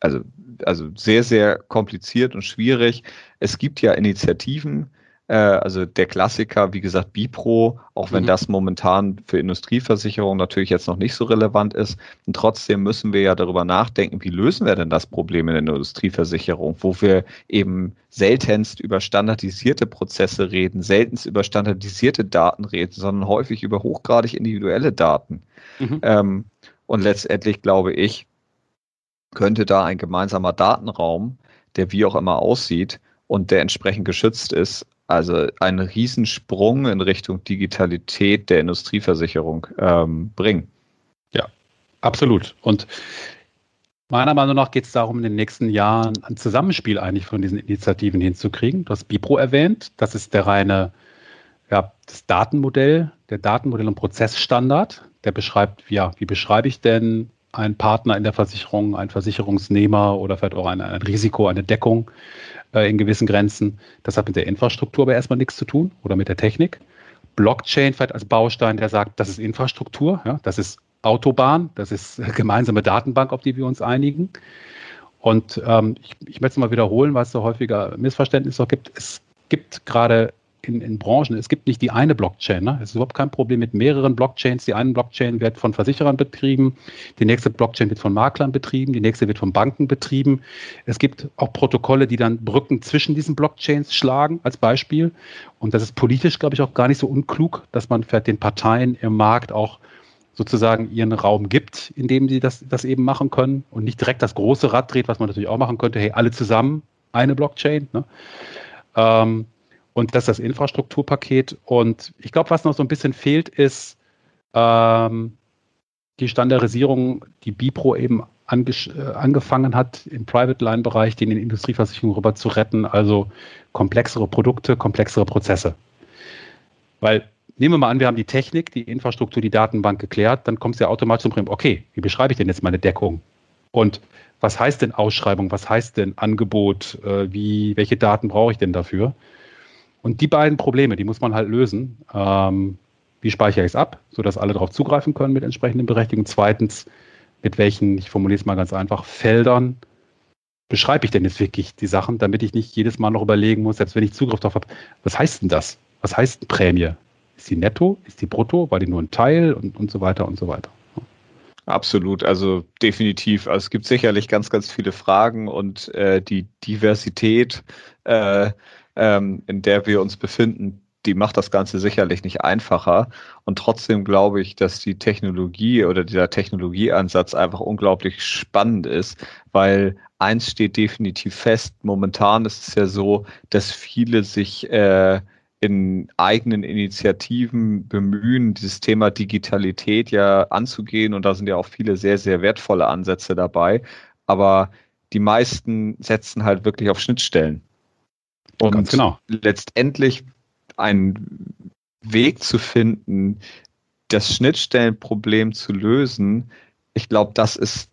also, also sehr, sehr kompliziert und schwierig. Es gibt ja Initiativen, äh, also der Klassiker, wie gesagt, Bipro, auch wenn mhm. das momentan für Industrieversicherung natürlich jetzt noch nicht so relevant ist. Und trotzdem müssen wir ja darüber nachdenken, wie lösen wir denn das Problem in der Industrieversicherung, wo wir eben seltenst über standardisierte Prozesse reden, seltenst über standardisierte Daten reden, sondern häufig über hochgradig individuelle Daten. Mhm. Ähm, und letztendlich glaube ich, könnte da ein gemeinsamer Datenraum, der wie auch immer aussieht und der entsprechend geschützt ist, also einen Riesensprung in Richtung Digitalität der Industrieversicherung ähm, bringen. Ja, absolut. Und meiner Meinung nach geht es darum, in den nächsten Jahren ein Zusammenspiel eigentlich von diesen Initiativen hinzukriegen. Du hast Bipro erwähnt, das ist der reine, ja, das Datenmodell, der Datenmodell- und Prozessstandard, der beschreibt, ja, wie beschreibe ich denn einen Partner in der Versicherung, einen Versicherungsnehmer oder vielleicht auch ein, ein Risiko, eine Deckung äh, in gewissen Grenzen. Das hat mit der Infrastruktur aber erstmal nichts zu tun oder mit der Technik. Blockchain vielleicht als Baustein, der sagt, das ist Infrastruktur, ja, das ist Autobahn, das ist gemeinsame Datenbank, auf die wir uns einigen. Und ähm, ich, ich möchte es mal wiederholen, weil es so häufiger Missverständnisse gibt. Es gibt gerade in, in Branchen. Es gibt nicht die eine Blockchain. Ne? Es ist überhaupt kein Problem mit mehreren Blockchains. Die eine Blockchain wird von Versicherern betrieben, die nächste Blockchain wird von Maklern betrieben, die nächste wird von Banken betrieben. Es gibt auch Protokolle, die dann Brücken zwischen diesen Blockchains schlagen, als Beispiel. Und das ist politisch, glaube ich, auch gar nicht so unklug, dass man für den Parteien im Markt auch sozusagen ihren Raum gibt, in dem sie das, das eben machen können und nicht direkt das große Rad dreht, was man natürlich auch machen könnte, hey, alle zusammen eine Blockchain. Ne? Ähm, und das ist das Infrastrukturpaket. Und ich glaube, was noch so ein bisschen fehlt, ist ähm, die Standardisierung, die Bipro eben äh, angefangen hat, im Private-Line-Bereich den in die Industrieversicherung rüber zu retten. Also komplexere Produkte, komplexere Prozesse. Weil nehmen wir mal an, wir haben die Technik, die Infrastruktur, die Datenbank geklärt, dann kommt es ja automatisch zum Problem, okay, wie beschreibe ich denn jetzt meine Deckung? Und was heißt denn Ausschreibung? Was heißt denn Angebot? Äh, wie, welche Daten brauche ich denn dafür? Und die beiden Probleme, die muss man halt lösen. Ähm, wie speichere ich es ab, sodass alle darauf zugreifen können mit entsprechenden Berechtigungen? Zweitens, mit welchen, ich formuliere es mal ganz einfach, Feldern beschreibe ich denn jetzt wirklich die Sachen, damit ich nicht jedes Mal noch überlegen muss, selbst wenn ich Zugriff darauf habe, was heißt denn das? Was heißt Prämie? Ist die netto? Ist die brutto? War die nur ein Teil? Und, und so weiter und so weiter. Absolut, also definitiv. Also es gibt sicherlich ganz, ganz viele Fragen und äh, die Diversität äh, ähm, in der wir uns befinden, die macht das Ganze sicherlich nicht einfacher. Und trotzdem glaube ich, dass die Technologie oder dieser Technologieansatz einfach unglaublich spannend ist, weil eins steht definitiv fest. Momentan ist es ja so, dass viele sich äh, in eigenen Initiativen bemühen, dieses Thema Digitalität ja anzugehen. Und da sind ja auch viele sehr, sehr wertvolle Ansätze dabei. Aber die meisten setzen halt wirklich auf Schnittstellen. Und Ganz genau. letztendlich einen Weg zu finden, das Schnittstellenproblem zu lösen, ich glaube, das ist,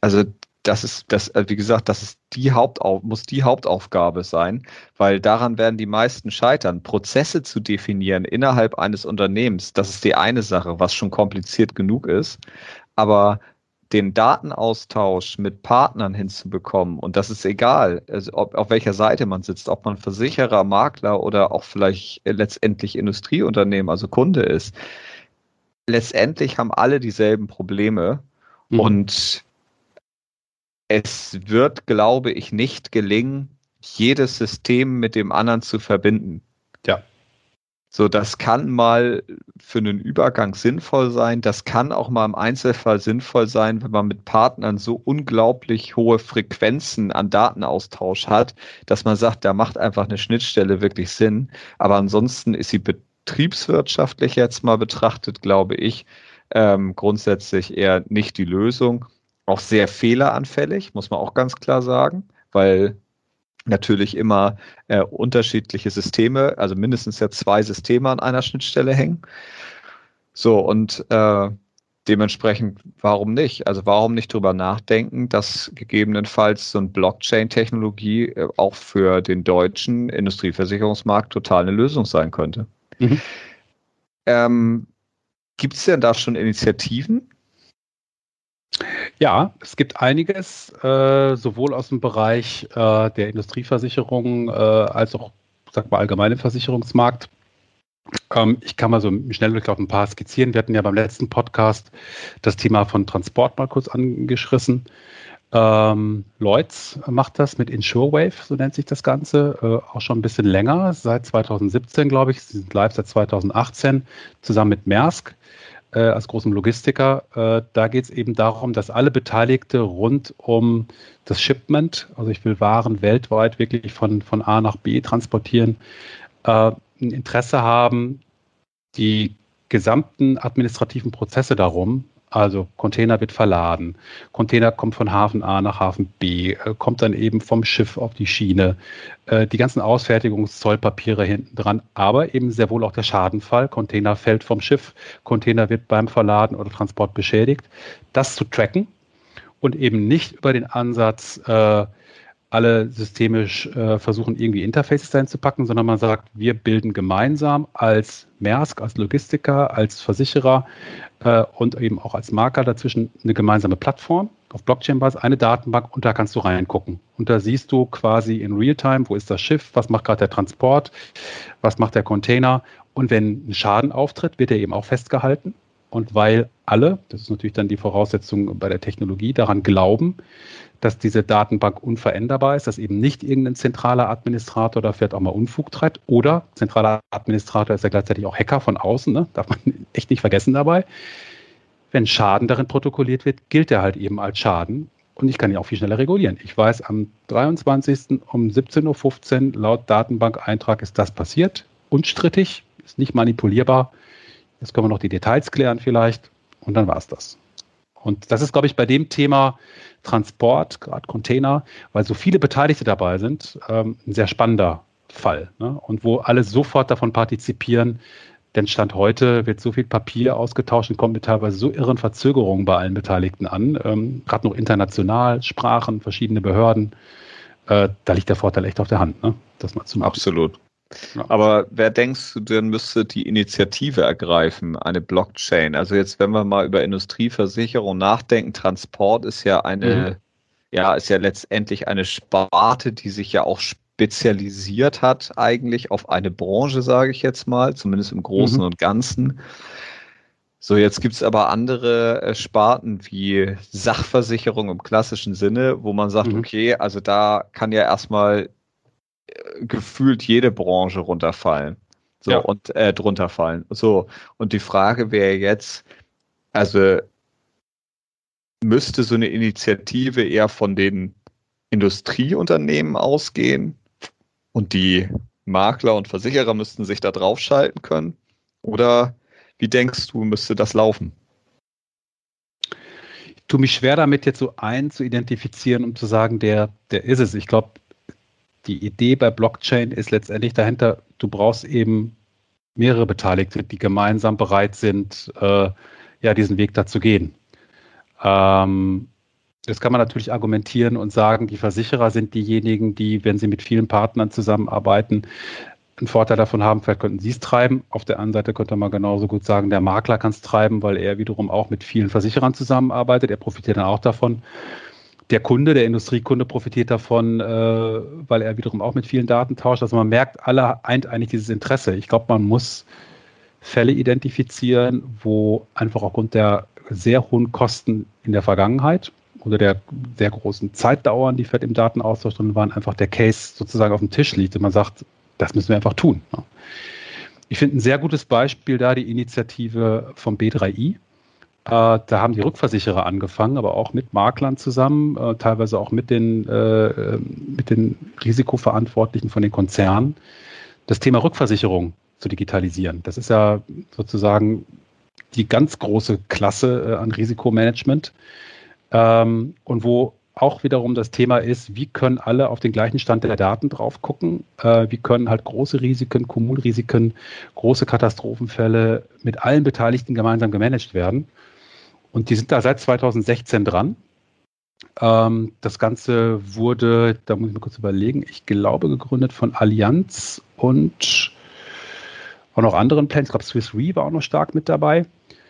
also das ist, das, äh, wie gesagt, das ist die Hauptauf muss die Hauptaufgabe sein, weil daran werden die meisten scheitern. Prozesse zu definieren innerhalb eines Unternehmens, das ist die eine Sache, was schon kompliziert genug ist. Aber den Datenaustausch mit Partnern hinzubekommen, und das ist egal, also ob, auf welcher Seite man sitzt, ob man Versicherer, Makler oder auch vielleicht letztendlich Industrieunternehmen, also Kunde ist, letztendlich haben alle dieselben Probleme mhm. und es wird, glaube ich, nicht gelingen, jedes System mit dem anderen zu verbinden. Ja. So, das kann mal für einen Übergang sinnvoll sein. Das kann auch mal im Einzelfall sinnvoll sein, wenn man mit Partnern so unglaublich hohe Frequenzen an Datenaustausch hat, dass man sagt, da macht einfach eine Schnittstelle wirklich Sinn. Aber ansonsten ist sie betriebswirtschaftlich jetzt mal betrachtet, glaube ich, ähm, grundsätzlich eher nicht die Lösung. Auch sehr fehleranfällig, muss man auch ganz klar sagen, weil natürlich immer äh, unterschiedliche Systeme, also mindestens ja zwei Systeme an einer Schnittstelle hängen. So, und äh, dementsprechend, warum nicht? Also warum nicht drüber nachdenken, dass gegebenenfalls so eine Blockchain-Technologie äh, auch für den deutschen Industrieversicherungsmarkt total eine Lösung sein könnte. Mhm. Ähm, Gibt es denn da schon Initiativen? Ja, es gibt einiges, äh, sowohl aus dem Bereich äh, der Industrieversicherung äh, als auch, sag mal, allgemeine Versicherungsmarkt. Ähm, ich kann mal so schnell Durchlauf ein paar skizzieren. Wir hatten ja beim letzten Podcast das Thema von Transport mal kurz angeschrissen. Ähm, Lloyds macht das mit InsureWave, so nennt sich das Ganze, äh, auch schon ein bisschen länger, seit 2017, glaube ich. Sie sind live seit 2018, zusammen mit Maersk äh, als großem Logistiker. Äh, da geht es eben darum, dass alle Beteiligte rund um das Shipment, also ich will Waren weltweit wirklich von, von A nach B transportieren, äh, ein Interesse haben, die gesamten administrativen Prozesse darum also Container wird verladen, Container kommt von Hafen A nach Hafen B, äh, kommt dann eben vom Schiff auf die Schiene, äh, die ganzen Ausfertigungszollpapiere hinten dran, aber eben sehr wohl auch der Schadenfall, Container fällt vom Schiff, Container wird beim Verladen oder Transport beschädigt, das zu tracken und eben nicht über den Ansatz, äh, alle systemisch äh, versuchen, irgendwie Interfaces einzupacken, sondern man sagt, wir bilden gemeinsam als Maersk, als Logistiker, als Versicherer äh, und eben auch als Marker dazwischen eine gemeinsame Plattform auf Blockchain-Basis, eine Datenbank und da kannst du reingucken. Und da siehst du quasi in Realtime, wo ist das Schiff, was macht gerade der Transport, was macht der Container. Und wenn ein Schaden auftritt, wird er eben auch festgehalten. Und weil alle, das ist natürlich dann die Voraussetzung bei der Technologie, daran glauben, dass diese Datenbank unveränderbar ist, dass eben nicht irgendein zentraler Administrator da vielleicht auch mal Unfug treibt oder zentraler Administrator ist ja gleichzeitig auch Hacker von außen, ne? darf man echt nicht vergessen dabei. Wenn Schaden darin protokolliert wird, gilt er halt eben als Schaden und ich kann ihn auch viel schneller regulieren. Ich weiß, am 23. um 17.15 Uhr laut Datenbankeintrag ist das passiert, unstrittig, ist nicht manipulierbar. Jetzt können wir noch die Details klären vielleicht und dann war es das. Und das ist, glaube ich, bei dem Thema Transport, gerade Container, weil so viele Beteiligte dabei sind, ähm, ein sehr spannender Fall. Ne? Und wo alle sofort davon partizipieren, denn Stand heute wird so viel Papier ausgetauscht und kommt mit teilweise so irren Verzögerungen bei allen Beteiligten an, ähm, gerade noch international, Sprachen, verschiedene Behörden. Äh, da liegt der Vorteil echt auf der Hand, ne? das mal zu machen. Absolut. Ja. Aber wer denkst du denn müsste die Initiative ergreifen, eine Blockchain? Also jetzt, wenn wir mal über Industrieversicherung nachdenken, Transport ist ja eine, mhm. ja, ist ja letztendlich eine Sparte, die sich ja auch spezialisiert hat eigentlich auf eine Branche, sage ich jetzt mal, zumindest im Großen mhm. und Ganzen. So, jetzt gibt es aber andere äh, Sparten wie Sachversicherung im klassischen Sinne, wo man sagt, mhm. okay, also da kann ja erstmal gefühlt jede Branche runterfallen. So, ja. und äh, drunter fallen. So, und die Frage wäre jetzt, also müsste so eine Initiative eher von den Industrieunternehmen ausgehen und die Makler und Versicherer müssten sich da draufschalten können? Oder wie denkst du, müsste das laufen? Ich tue mich schwer damit, jetzt so einen zu identifizieren, um zu sagen, der, der ist es. Ich glaube, die Idee bei Blockchain ist letztendlich dahinter, du brauchst eben mehrere Beteiligte, die gemeinsam bereit sind, äh, ja, diesen Weg da zu gehen. Ähm, das kann man natürlich argumentieren und sagen, die Versicherer sind diejenigen, die, wenn sie mit vielen Partnern zusammenarbeiten, einen Vorteil davon haben, vielleicht könnten sie es treiben. Auf der anderen Seite könnte man genauso gut sagen, der Makler kann es treiben, weil er wiederum auch mit vielen Versicherern zusammenarbeitet. Er profitiert dann auch davon. Der Kunde, der Industriekunde profitiert davon, äh, weil er wiederum auch mit vielen Daten tauscht. Also man merkt, alle eint eigentlich dieses Interesse. Ich glaube, man muss Fälle identifizieren, wo einfach aufgrund der sehr hohen Kosten in der Vergangenheit oder der sehr großen Zeitdauern, die vielleicht im Datenaustausch drin waren, einfach der Case sozusagen auf dem Tisch liegt und man sagt, das müssen wir einfach tun. Ich finde ein sehr gutes Beispiel da die Initiative vom B3i. Äh, da haben die Rückversicherer angefangen, aber auch mit Maklern zusammen, äh, teilweise auch mit den, äh, mit den Risikoverantwortlichen von den Konzernen, das Thema Rückversicherung zu digitalisieren. Das ist ja sozusagen die ganz große Klasse an Risikomanagement ähm, und wo auch wiederum das Thema ist, wie können alle auf den gleichen Stand der Daten drauf gucken, wie können halt große Risiken, Kommunrisiken, große Katastrophenfälle mit allen Beteiligten gemeinsam gemanagt werden. Und die sind da seit 2016 dran. Ähm, das Ganze wurde, da muss ich mal kurz überlegen, ich glaube gegründet von Allianz und auch noch anderen Plans. Ich glaube, Swiss Re war auch noch stark mit dabei.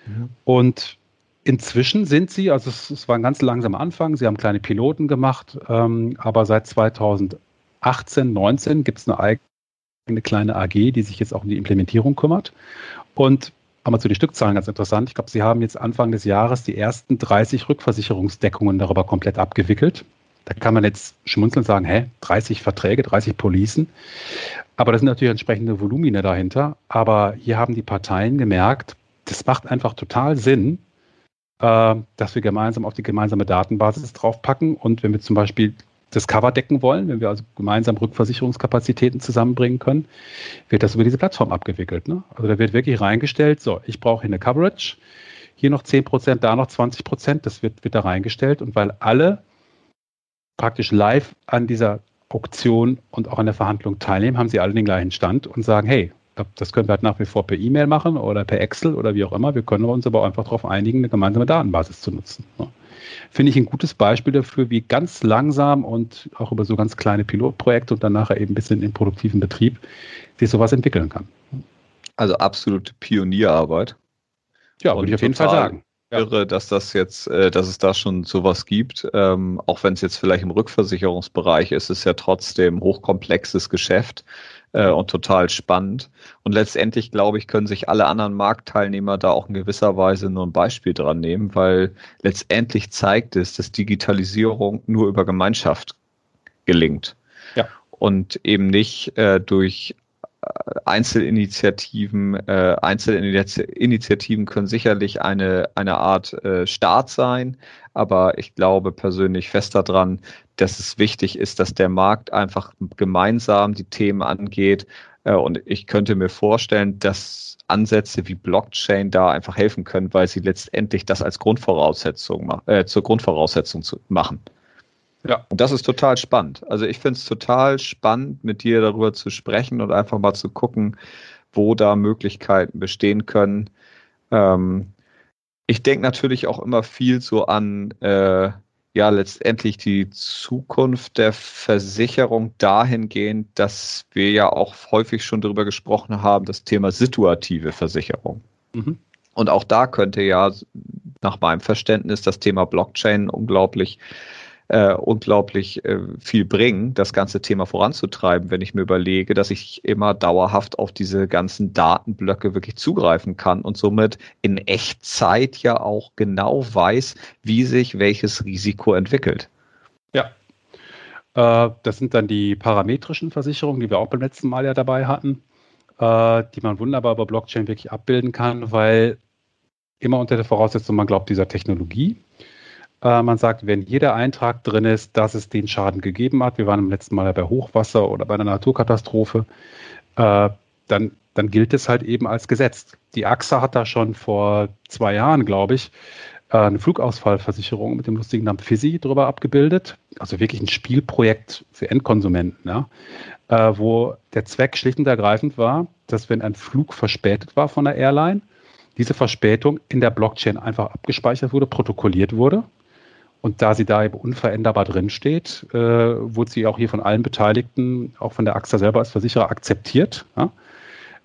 Mhm. Und Inzwischen sind sie, also es, es, war ein ganz langsamer Anfang, sie haben kleine Piloten gemacht, ähm, aber seit 2018, 19 gibt es eine eigene kleine AG, die sich jetzt auch um die Implementierung kümmert. Und aber zu den Stückzahlen ganz interessant. Ich glaube, sie haben jetzt Anfang des Jahres die ersten 30 Rückversicherungsdeckungen darüber komplett abgewickelt. Da kann man jetzt schmunzeln und sagen, hä, 30 Verträge, 30 Policen. Aber da sind natürlich entsprechende Volumina dahinter. Aber hier haben die Parteien gemerkt, das macht einfach total Sinn, äh, dass wir gemeinsam auf die gemeinsame Datenbasis draufpacken. Und wenn wir zum Beispiel das Cover decken wollen, wenn wir also gemeinsam Rückversicherungskapazitäten zusammenbringen können, wird das über diese Plattform abgewickelt. Ne? Also da wird wirklich reingestellt, so, ich brauche hier eine Coverage, hier noch 10 Prozent, da noch 20 Prozent, das wird, wird da reingestellt. Und weil alle praktisch live an dieser Auktion und auch an der Verhandlung teilnehmen, haben sie alle den gleichen Stand und sagen, hey, das können wir halt nach wie vor per E-Mail machen oder per Excel oder wie auch immer. Wir können uns aber auch einfach darauf einigen, eine gemeinsame Datenbasis zu nutzen. Finde ich ein gutes Beispiel dafür, wie ganz langsam und auch über so ganz kleine Pilotprojekte und dann nachher eben ein bisschen in produktiven Betrieb sich sowas entwickeln kann. Also absolute Pionierarbeit. Ja, würde ich auf jeden Fall sagen. Irre, dass das jetzt, äh, dass es da schon sowas gibt. Ähm, auch wenn es jetzt vielleicht im Rückversicherungsbereich ist, ist es ja trotzdem hochkomplexes Geschäft äh, und total spannend. Und letztendlich, glaube ich, können sich alle anderen Marktteilnehmer da auch in gewisser Weise nur ein Beispiel dran nehmen, weil letztendlich zeigt es, dass Digitalisierung nur über Gemeinschaft gelingt. Ja. Und eben nicht äh, durch äh, Einzelinitiativen, äh, Einzelinitiativen können sicherlich eine, eine Art äh, Start sein, aber ich glaube persönlich fest daran, dass es wichtig ist, dass der Markt einfach gemeinsam die Themen angeht. Äh, und ich könnte mir vorstellen, dass Ansätze wie Blockchain da einfach helfen können, weil sie letztendlich das als Grundvoraussetzung äh, zur Grundvoraussetzung zu machen. Ja. Und das ist total spannend. Also ich finde es total spannend, mit dir darüber zu sprechen und einfach mal zu gucken, wo da Möglichkeiten bestehen können. Ähm, ich denke natürlich auch immer viel so an äh, ja letztendlich die Zukunft der Versicherung dahingehend, dass wir ja auch häufig schon darüber gesprochen haben, das Thema situative Versicherung. Mhm. Und auch da könnte ja nach meinem Verständnis das Thema Blockchain unglaublich äh, unglaublich äh, viel bringen, das ganze Thema voranzutreiben, wenn ich mir überlege, dass ich immer dauerhaft auf diese ganzen Datenblöcke wirklich zugreifen kann und somit in Echtzeit ja auch genau weiß, wie sich welches Risiko entwickelt. Ja. Äh, das sind dann die parametrischen Versicherungen, die wir auch beim letzten Mal ja dabei hatten. äh, die man wunderbar über Blockchain wirklich abbilden kann, weil immer unter der Voraussetzung, man glaubt dieser Technologie. Äh, man sagt, wenn jeder Eintrag drin ist, dass es den Schaden gegeben hat, wir waren im letzten Mal bei Hochwasser oder bei einer Naturkatastrophe, äh, dann, dann gilt es halt eben als Gesetz. Die AXA hat da schon vor zwei Jahren, glaube ich, äh, eine Flugausfallversicherung mit dem lustigen Namen FISI drüber abgebildet. Also wirklich ein Spielprojekt für Endkonsumenten, ja, äh, wo der Zweck schlicht und ergreifend war, dass wenn ein Flug verspätet war von der Airline, diese Verspätung in der Blockchain einfach abgespeichert wurde, protokolliert wurde. Und da sie da eben unveränderbar drinsteht, äh, wurde sie auch hier von allen Beteiligten, auch von der AXA selber als Versicherer akzeptiert. Ja?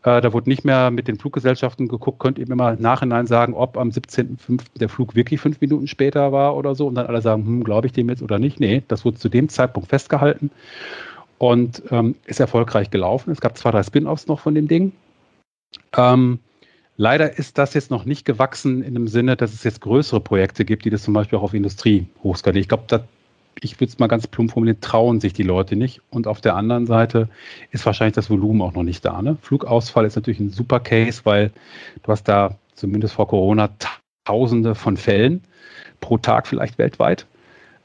Äh, da wurde nicht mehr mit den Fluggesellschaften geguckt, könnt ihr mir mal im Nachhinein sagen, ob am 17.05. der Flug wirklich fünf Minuten später war oder so und dann alle sagen, hm, glaube ich dem jetzt oder nicht. Nee, das wurde zu dem Zeitpunkt festgehalten und ähm, ist erfolgreich gelaufen. Es gab zwei, drei Spin-offs noch von dem Ding. Ähm, leider ist das jetzt noch nicht gewachsen in dem Sinne, dass es jetzt größere Projekte gibt, die das zum Beispiel auch auf Industrie hochskalieren. Ich glaube, ich würde es mal ganz plump formulieren, trauen sich die Leute nicht. Und auf der anderen Seite ist wahrscheinlich das Volumen auch noch nicht da. Ne? Flugausfall ist natürlich ein super Case, weil du hast da zumindest vor Corona Tausende von Fällen pro Tag vielleicht weltweit.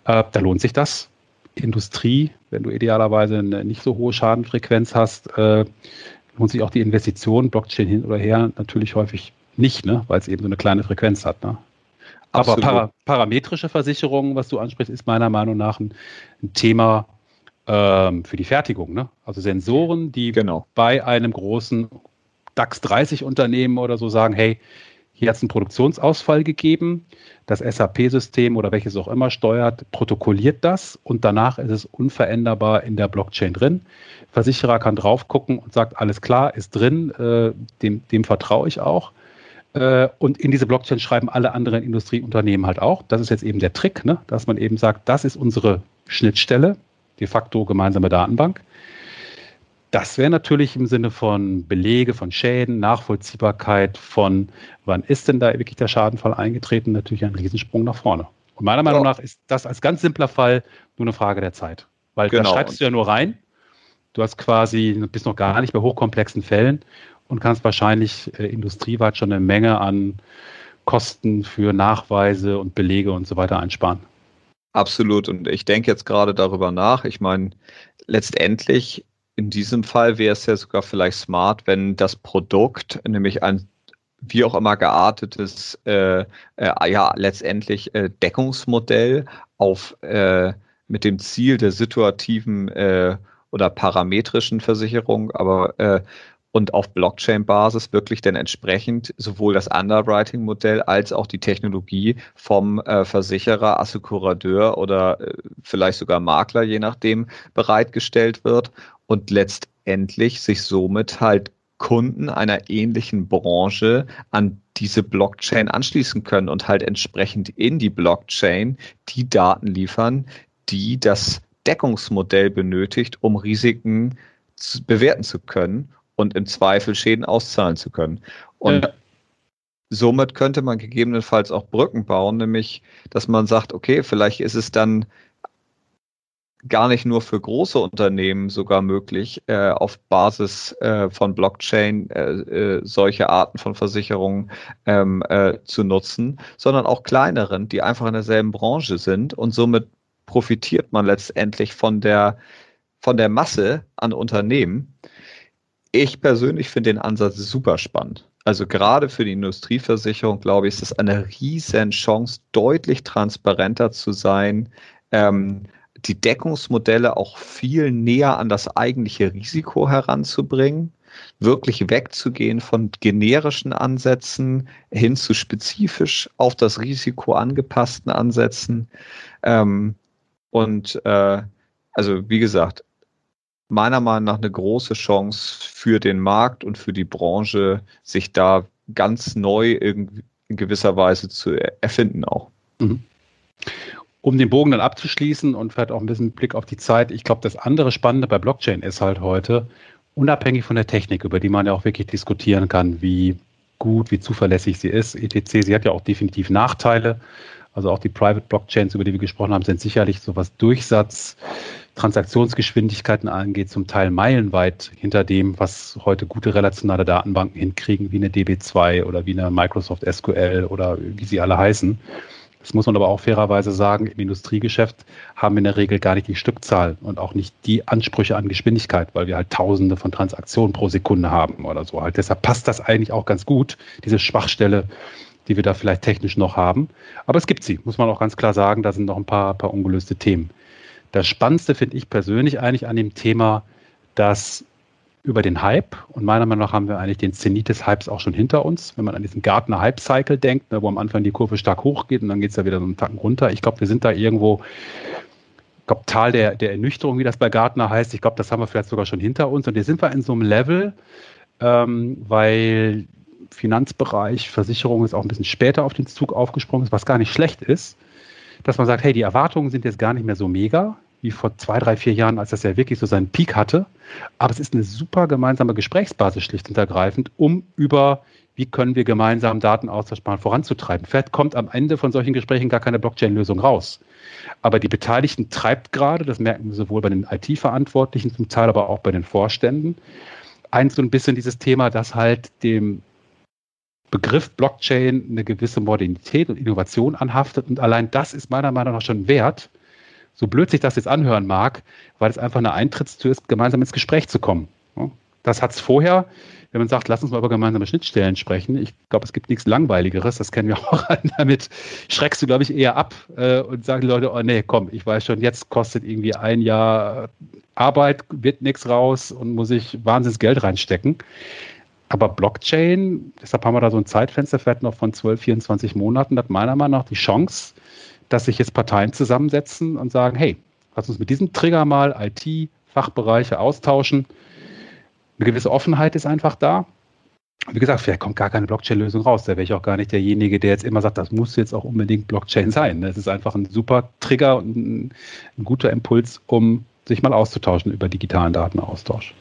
Äh, da lohnt sich das. Industrie, wenn du idealerweise eine nicht so hohe Schadenfrequenz hast, äh, lohnt sich auch die Investition, Blockchain hin oder her, natürlich häufig nicht, ne? weil es eben so eine kleine Frequenz hat. Ne? Aber para parametrische Versicherung, was du ansprichst, ist meiner Meinung nach ein, ein Thema ähm, für die Fertigung. Ne? Also Sensoren, die genau. bei einem großen DAX 30 Unternehmen oder so sagen, hey, hier hat es einen Produktionsausfall gegeben. Das SAP-System oder welches auch immer steuert, protokolliert das und danach ist es unveränderbar in der Blockchain drin. Versicherer kann drauf gucken und sagt, alles klar, ist drin, äh, dem, dem vertraue ich auch. Äh, und in diese Blockchain schreiben alle anderen Industrieunternehmen halt auch. Das ist jetzt eben der Trick, ne? dass man eben sagt, das ist unsere Schnittstelle, de facto gemeinsame Datenbank. Das wäre natürlich im Sinne von Belege, von Schäden, Nachvollziehbarkeit, von wann ist denn da wirklich der Schadenfall eingetreten, natürlich ein Riesensprung nach vorne. Und meiner Meinung nach ist das als ganz simpler Fall nur eine Frage der Zeit. Weil genau. da schreibst du ja nur rein. Du hast quasi, bist noch gar nicht bei hochkomplexen Fällen und kannst wahrscheinlich äh, industrieweit schon eine Menge an Kosten für Nachweise und Belege und so weiter einsparen. Absolut. Und ich denke jetzt gerade darüber nach. Ich meine, letztendlich in diesem Fall wäre es ja sogar vielleicht smart, wenn das Produkt, nämlich ein wie auch immer geartetes, äh, äh, ja, letztendlich äh, Deckungsmodell auf äh, mit dem Ziel der situativen äh, oder parametrischen Versicherung, aber äh, und auf Blockchain-Basis wirklich dann entsprechend sowohl das Underwriting-Modell als auch die Technologie vom äh, Versicherer, Assekurateur oder äh, vielleicht sogar Makler, je nachdem, bereitgestellt wird und letztendlich sich somit halt Kunden einer ähnlichen Branche an diese Blockchain anschließen können und halt entsprechend in die Blockchain die Daten liefern, die das Deckungsmodell benötigt, um Risiken zu, bewerten zu können und im Zweifel Schäden auszahlen zu können. Und ja. somit könnte man gegebenenfalls auch Brücken bauen, nämlich, dass man sagt, okay, vielleicht ist es dann gar nicht nur für große Unternehmen sogar möglich, äh, auf Basis äh, von Blockchain äh, äh solche Arten von Versicherungen ähm, äh, zu nutzen, sondern auch kleineren, die einfach in derselben Branche sind und somit profitiert man letztendlich von der von der Masse an Unternehmen ich persönlich finde den Ansatz super spannend. Also gerade für die Industrieversicherung, glaube ich, ist es eine riesen Chance, deutlich transparenter zu sein, ähm, die Deckungsmodelle auch viel näher an das eigentliche Risiko heranzubringen, wirklich wegzugehen von generischen Ansätzen hin zu spezifisch auf das Risiko angepassten Ansätzen. Ähm, und äh, also wie gesagt, meiner Meinung nach eine große Chance für den Markt und für die Branche, sich da ganz neu in gewisser Weise zu erfinden auch. Mhm. Um den Bogen dann abzuschließen und vielleicht auch ein bisschen Blick auf die Zeit, ich glaube, das andere Spannende bei Blockchain ist halt heute, unabhängig von der Technik, über die man ja auch wirklich diskutieren kann, wie gut, wie zuverlässig sie ist, etc. Sie hat ja auch definitiv Nachteile. Also auch die Private Blockchains, über die wir gesprochen haben, sind sicherlich so was Durchsatz Transaktionsgeschwindigkeiten angeht, zum Teil meilenweit hinter dem, was heute gute relationale Datenbanken hinkriegen, wie eine DB2 oder wie eine Microsoft SQL oder wie sie alle heißen. Das muss man aber auch fairerweise sagen, im Industriegeschäft haben wir in der Regel gar nicht die Stückzahl und auch nicht die Ansprüche an Geschwindigkeit, weil wir halt Tausende von Transaktionen pro Sekunde haben oder so. Halt deshalb passt das eigentlich auch ganz gut, diese Schwachstelle, die wir da vielleicht technisch noch haben. Aber es gibt sie, muss man auch ganz klar sagen, da sind noch ein paar, paar ungelöste Themen. Das Spannendste finde ich persönlich eigentlich an dem Thema, dass über den Hype, und meiner Meinung nach haben wir eigentlich den Zenit des Hypes auch schon hinter uns, wenn man an diesen Gartner Hype Cycle denkt, ne, wo am Anfang die Kurve stark hochgeht und dann geht es ja wieder so einen Tacken runter. Ich glaube, wir sind da irgendwo, ich glaube, Tal der, der Ernüchterung, wie das bei Gartner heißt, ich glaube, das haben wir vielleicht sogar schon hinter uns und hier sind wir in so einem Level, ähm, weil Finanzbereich, Versicherung ist auch ein bisschen später auf den Zug aufgesprungen was gar nicht schlecht ist, dass man sagt, hey, die Erwartungen sind jetzt gar nicht mehr so mega wie vor zwei, drei, vier Jahren, als das ja wirklich so seinen Peak hatte. Aber es ist eine super gemeinsame Gesprächsbasis schlicht und ergreifend, um über wie können wir gemeinsam Datenaustausch mal voranzutreiben. Vielleicht kommt am Ende von solchen Gesprächen gar keine Blockchain-Lösung raus. Aber die Beteiligten treibt gerade, das merken wir sowohl bei den IT-Verantwortlichen zum Teil, aber auch bei den Vorständen, ein so ein bisschen dieses Thema, dass halt dem Begriff Blockchain eine gewisse Modernität und Innovation anhaftet. Und allein das ist meiner Meinung nach schon wert, so blöd sich das jetzt anhören mag, weil es einfach eine Eintrittstür ist, gemeinsam ins Gespräch zu kommen. Das hat es vorher, wenn man sagt, lass uns mal über gemeinsame Schnittstellen sprechen. Ich glaube, es gibt nichts Langweiligeres, das kennen wir auch. Damit schreckst du, glaube ich, eher ab äh, und sagen die Leute, oh nee, komm, ich weiß schon, jetzt kostet irgendwie ein Jahr Arbeit, wird nichts raus und muss ich wahnsinns Geld reinstecken. Aber Blockchain, deshalb haben wir da so ein Zeitfenster vielleicht noch von 12, 24 Monaten, hat meiner Meinung nach die Chance, dass sich jetzt Parteien zusammensetzen und sagen, hey, lass uns mit diesem Trigger mal IT-Fachbereiche austauschen. Eine gewisse Offenheit ist einfach da. Wie gesagt, vielleicht kommt gar keine Blockchain-Lösung raus. Da wäre ich auch gar nicht derjenige, der jetzt immer sagt, das muss jetzt auch unbedingt Blockchain sein. Es ist einfach ein super Trigger und ein, ein guter Impuls, um sich mal auszutauschen über digitalen Datenaustausch.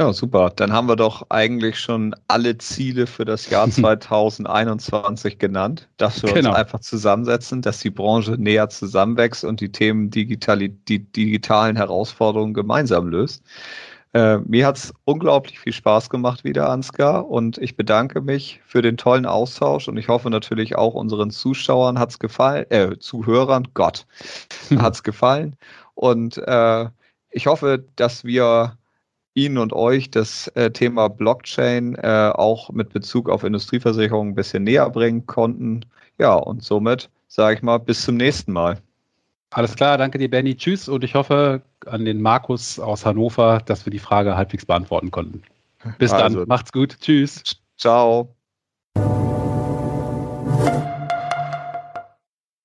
Ja, super. Dann haben wir doch eigentlich schon alle Ziele für das Jahr 2021 genannt, dass wir genau. uns einfach zusammensetzen, dass die Branche näher zusammenwächst und die Themen digitali die digitalen Herausforderungen gemeinsam löst. Äh, mir hat es unglaublich viel Spaß gemacht wieder, Ansgar, und ich bedanke mich für den tollen Austausch und ich hoffe natürlich auch unseren Zuschauern hat es gefallen, äh, Zuhörern, Gott, hat es gefallen. Und äh, ich hoffe, dass wir Ihnen und euch das äh, Thema Blockchain äh, auch mit Bezug auf Industrieversicherungen ein bisschen näher bringen konnten. Ja, und somit sage ich mal, bis zum nächsten Mal. Alles klar, danke dir, Benny. Tschüss und ich hoffe an den Markus aus Hannover, dass wir die Frage halbwegs beantworten konnten. Bis also, dann, macht's gut. Tschüss. Ciao.